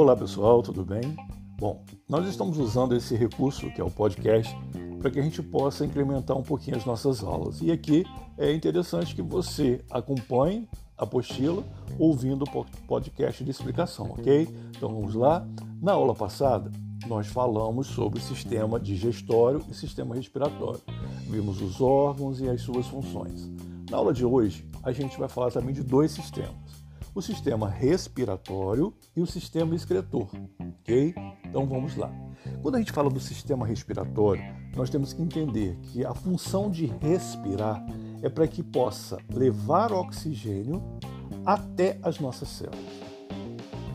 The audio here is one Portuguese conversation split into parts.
Olá pessoal, tudo bem? Bom, nós estamos usando esse recurso que é o podcast para que a gente possa incrementar um pouquinho as nossas aulas. E aqui é interessante que você acompanhe a apostila ouvindo o podcast de explicação, ok? Então vamos lá. Na aula passada, nós falamos sobre o sistema digestório e sistema respiratório. Vimos os órgãos e as suas funções. Na aula de hoje, a gente vai falar também de dois sistemas o sistema respiratório e o sistema excretor, ok? Então vamos lá. Quando a gente fala do sistema respiratório, nós temos que entender que a função de respirar é para que possa levar oxigênio até as nossas células.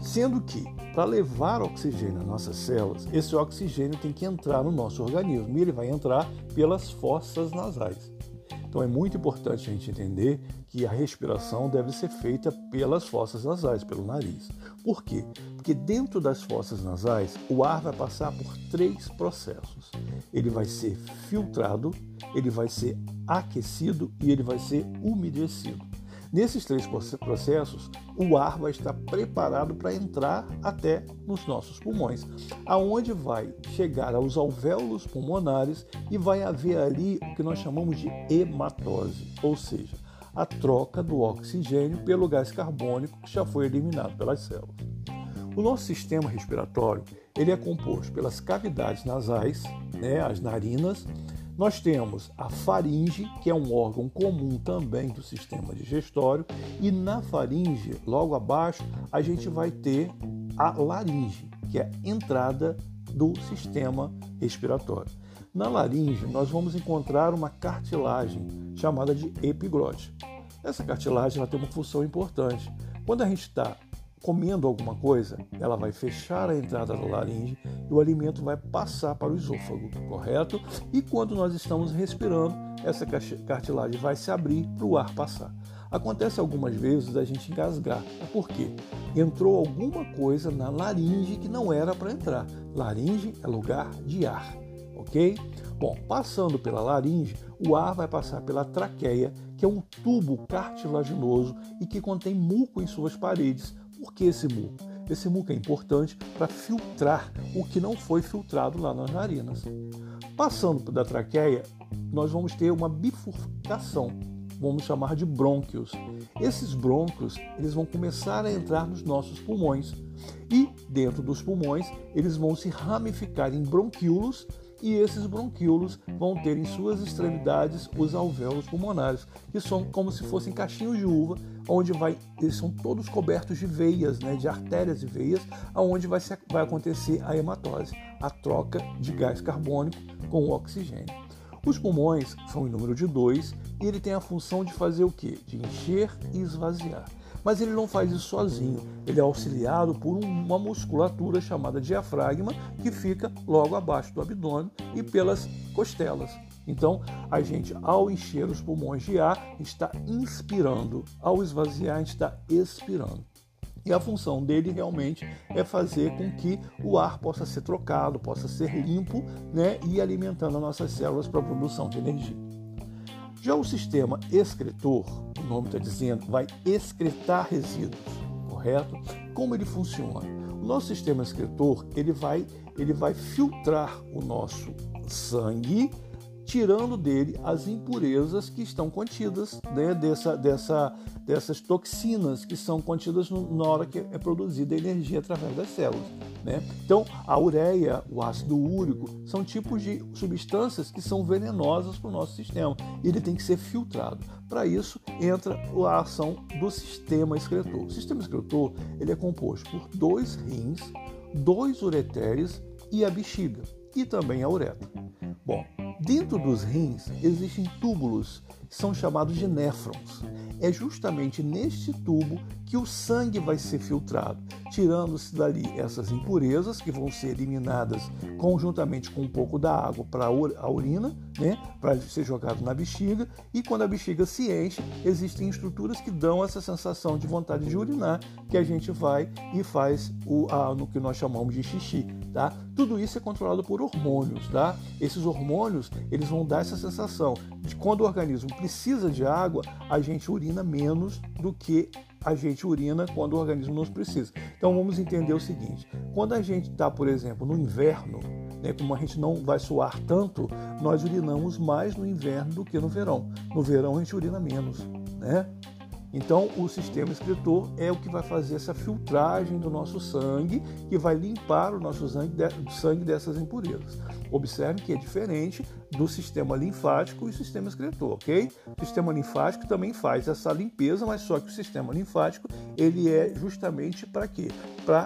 Sendo que, para levar oxigênio às nossas células, esse oxigênio tem que entrar no nosso organismo e ele vai entrar pelas fossas nasais. Então é muito importante a gente entender que a respiração deve ser feita pelas fossas nasais, pelo nariz. Por quê? Porque dentro das fossas nasais o ar vai passar por três processos. Ele vai ser filtrado, ele vai ser aquecido e ele vai ser umedecido. Nesses três processos, o ar vai estar preparado para entrar até nos nossos pulmões, aonde vai chegar aos alvéolos pulmonares e vai haver ali o que nós chamamos de hematose, ou seja, a troca do oxigênio pelo gás carbônico que já foi eliminado pelas células. O nosso sistema respiratório ele é composto pelas cavidades nasais, né, as narinas, nós temos a faringe, que é um órgão comum também do sistema digestório, e na faringe, logo abaixo, a gente vai ter a laringe, que é a entrada do sistema respiratório. Na laringe, nós vamos encontrar uma cartilagem chamada de epiglote. Essa cartilagem ela tem uma função importante. Quando a gente está comendo alguma coisa, ela vai fechar a entrada da laringe e o alimento vai passar para o esôfago, correto? E quando nós estamos respirando, essa cartilagem vai se abrir para o ar passar. Acontece algumas vezes a gente engasgar. Por quê? Entrou alguma coisa na laringe que não era para entrar. Laringe é lugar de ar, ok? Bom, passando pela laringe, o ar vai passar pela traqueia, que é um tubo cartilaginoso e que contém muco em suas paredes, por que esse muco? Esse muco é importante para filtrar o que não foi filtrado lá nas narinas. Passando da traqueia, nós vamos ter uma bifurcação, vamos chamar de brônquios. Esses brônquios, eles vão começar a entrar nos nossos pulmões e dentro dos pulmões, eles vão se ramificar em bronquíolos e esses bronquíolos vão ter em suas extremidades os alvéolos pulmonares, que são como se fossem caixinhos de uva, onde vai, eles são todos cobertos de veias, né, de artérias e veias, aonde vai, vai acontecer a hematose, a troca de gás carbônico com o oxigênio. Os pulmões são em número de dois e ele tem a função de fazer o quê? De encher e esvaziar. Mas ele não faz isso sozinho, ele é auxiliado por uma musculatura chamada diafragma que fica logo abaixo do abdômen e pelas costelas. Então, a gente, ao encher os pulmões de ar, está inspirando, ao esvaziar, a gente está expirando. E a função dele realmente é fazer com que o ar possa ser trocado, possa ser limpo né, e alimentando as nossas células para a produção de energia. Já o sistema excretor, o nome está dizendo, vai excretar resíduos, correto? Como ele funciona? O nosso sistema excretor ele vai, ele vai filtrar o nosso sangue tirando dele as impurezas que estão contidas né, dessa, dessa, dessas toxinas que são contidas no, na hora que é produzida a energia através das células. Né? Então, a ureia, o ácido úrico, são tipos de substâncias que são venenosas para o nosso sistema e ele tem que ser filtrado. Para isso, entra a ação do sistema excretor. O sistema excretor ele é composto por dois rins, dois ureteres e a bexiga, e também a uretra. Bom, Dentro dos rins existem túbulos são chamados de néfrons. É justamente neste tubo que o sangue vai ser filtrado, tirando-se dali essas impurezas que vão ser eliminadas conjuntamente com um pouco da água para a urina, né, para ser jogado na bexiga, e quando a bexiga se enche, existem estruturas que dão essa sensação de vontade de urinar, que a gente vai e faz o, a, no que nós chamamos de xixi, tá? Tudo isso é controlado por hormônios, tá? Esses hormônios, eles vão dar essa sensação de quando o organismo precisa de água, a gente urina menos do que a gente urina quando o organismo nos precisa. Então vamos entender o seguinte: quando a gente está, por exemplo, no inverno, né, como a gente não vai suar tanto, nós urinamos mais no inverno do que no verão. No verão a gente urina menos, né? Então, o sistema excretor é o que vai fazer essa filtragem do nosso sangue, que vai limpar o nosso sangue, dessas impurezas. Observe que é diferente do sistema linfático e sistema excretor, ok? O sistema linfático também faz essa limpeza, mas só que o sistema linfático ele é justamente para quê? Para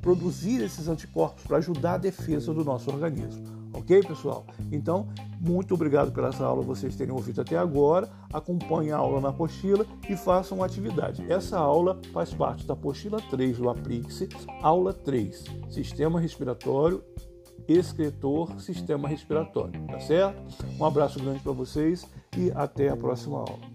produzir esses anticorpos, para ajudar a defesa do nosso organismo. Ok, pessoal? Então, muito obrigado pela essa aula vocês terem ouvido até agora. Acompanhe a aula na apostila e façam uma atividade. Essa aula faz parte da apostila 3 do Aplixe, aula 3, Sistema Respiratório, Excretor, Sistema Respiratório. Tá certo? Um abraço grande para vocês e até a próxima aula.